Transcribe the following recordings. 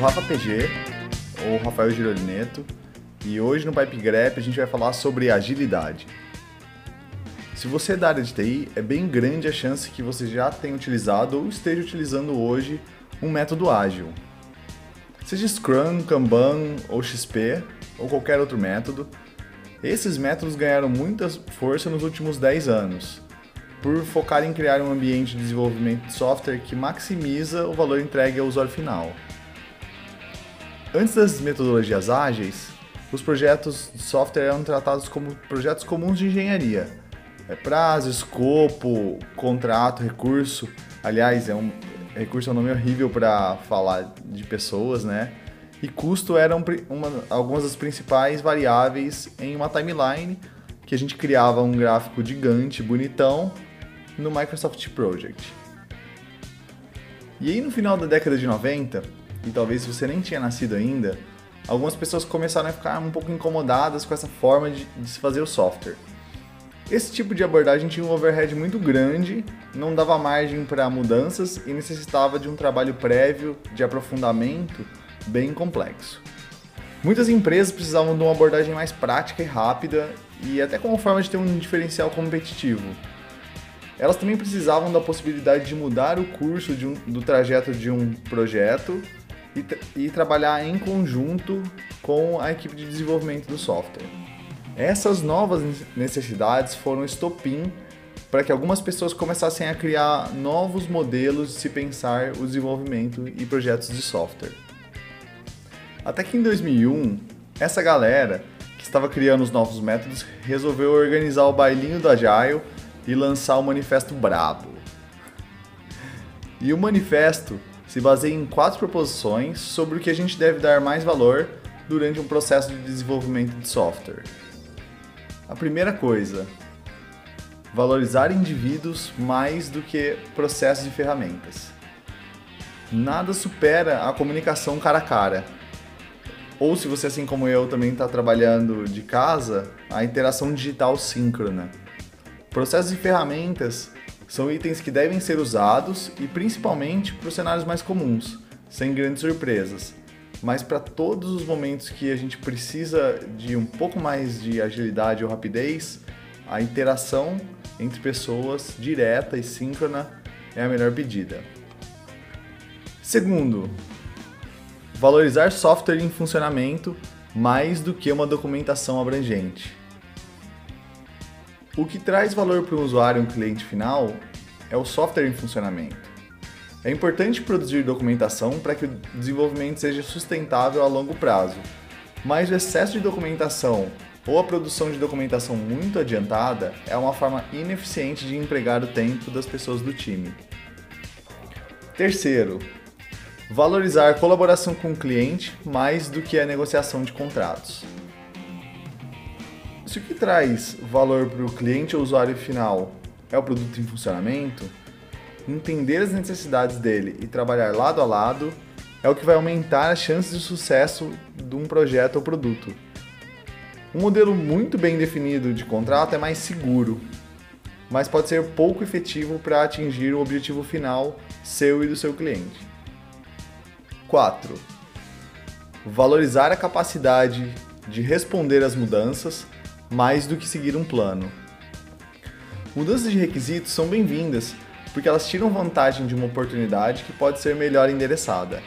Rafa PG, ou Rafael Girolineto, e hoje no Pipe Grep a gente vai falar sobre agilidade. Se você é da área de TI, é bem grande a chance que você já tenha utilizado ou esteja utilizando hoje um método ágil. Seja Scrum, Kanban ou XP, ou qualquer outro método, esses métodos ganharam muita força nos últimos 10 anos por focar em criar um ambiente de desenvolvimento de software que maximiza o valor entregue ao usuário final. Antes das metodologias ágeis, os projetos de software eram tratados como projetos comuns de engenharia. É prazo, escopo, contrato, recurso. Aliás, é um recurso é um nome horrível para falar de pessoas, né? E custo eram uma, algumas das principais variáveis em uma timeline que a gente criava um gráfico gigante, bonitão, no Microsoft Project. E aí no final da década de 90, e talvez você nem tinha nascido ainda, algumas pessoas começaram a ficar um pouco incomodadas com essa forma de, de se fazer o software. Esse tipo de abordagem tinha um overhead muito grande, não dava margem para mudanças e necessitava de um trabalho prévio de aprofundamento bem complexo. Muitas empresas precisavam de uma abordagem mais prática e rápida e até como forma de ter um diferencial competitivo, elas também precisavam da possibilidade de mudar o curso um, do trajeto de um projeto e, e trabalhar em conjunto com a equipe de desenvolvimento do software. Essas novas necessidades foram estopim para que algumas pessoas começassem a criar novos modelos de se pensar o desenvolvimento e projetos de software. Até que em 2001, essa galera que estava criando os novos métodos resolveu organizar o bailinho do Agile e lançar o Manifesto Brabo. E o manifesto se baseia em quatro proposições sobre o que a gente deve dar mais valor durante um processo de desenvolvimento de software. A primeira coisa, valorizar indivíduos mais do que processos e ferramentas. Nada supera a comunicação cara a cara. Ou se você, assim como eu, também está trabalhando de casa, a interação digital síncrona. Processos e ferramentas são itens que devem ser usados e principalmente para os cenários mais comuns, sem grandes surpresas. Mas para todos os momentos que a gente precisa de um pouco mais de agilidade ou rapidez, a interação entre pessoas direta e síncrona é a melhor pedida. Segundo, valorizar software em funcionamento mais do que uma documentação abrangente. O que traz valor para o usuário e um cliente final é o software em funcionamento. É importante produzir documentação para que o desenvolvimento seja sustentável a longo prazo, mas o excesso de documentação ou a produção de documentação muito adiantada é uma forma ineficiente de empregar o tempo das pessoas do time. Terceiro, valorizar a colaboração com o cliente mais do que a negociação de contratos. Se o que traz valor para o cliente ou usuário final é o produto em funcionamento, entender as necessidades dele e trabalhar lado a lado é o que vai aumentar as chances de sucesso de um projeto ou produto. Um modelo muito bem definido de contrato é mais seguro, mas pode ser pouco efetivo para atingir o objetivo final seu e do seu cliente. 4. Valorizar a capacidade de responder às mudanças mais do que seguir um plano. Mudanças de requisitos são bem-vindas, porque elas tiram vantagem de uma oportunidade que pode ser melhor endereçada.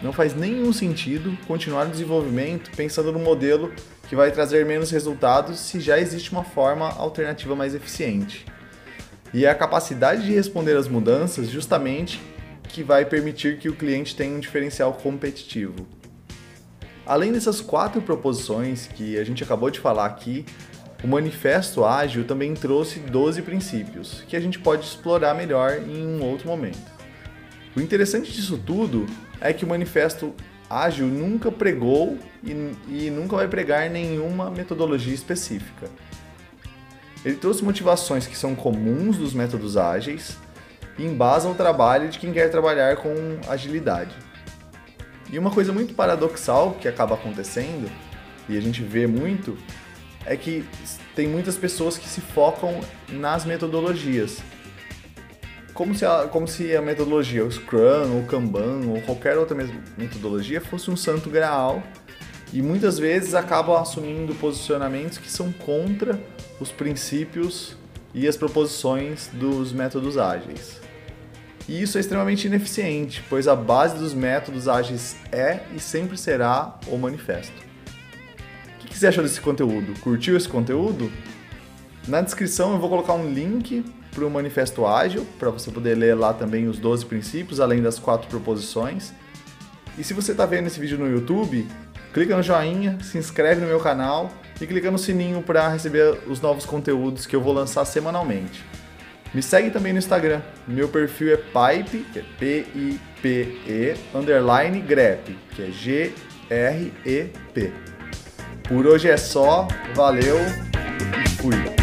Não faz nenhum sentido continuar o desenvolvimento pensando no modelo que vai trazer menos resultados se já existe uma forma alternativa mais eficiente. E é a capacidade de responder às mudanças justamente que vai permitir que o cliente tenha um diferencial competitivo. Além dessas quatro proposições que a gente acabou de falar aqui, o Manifesto Ágil também trouxe 12 princípios, que a gente pode explorar melhor em um outro momento. O interessante disso tudo é que o Manifesto Ágil nunca pregou e, e nunca vai pregar nenhuma metodologia específica. Ele trouxe motivações que são comuns dos métodos ágeis e embasam o trabalho de quem quer trabalhar com agilidade. E uma coisa muito paradoxal que acaba acontecendo, e a gente vê muito, é que tem muitas pessoas que se focam nas metodologias. como se a, como se a metodologia, o Scrum, o Kanban ou qualquer outra metodologia fosse um santo graal e muitas vezes acabam assumindo posicionamentos que são contra os princípios e as proposições dos métodos ágeis. E isso é extremamente ineficiente, pois a base dos métodos ágeis é e sempre será o manifesto. O que você achou desse conteúdo? Curtiu esse conteúdo? Na descrição eu vou colocar um link para o Manifesto Ágil, para você poder ler lá também os 12 princípios, além das quatro proposições. E se você está vendo esse vídeo no YouTube, clica no joinha, se inscreve no meu canal e clica no sininho para receber os novos conteúdos que eu vou lançar semanalmente. Me segue também no Instagram. Meu perfil é pipe, é P-I-P-E, underline grep, que é G-R-E-P. Por hoje é só, valeu e fui!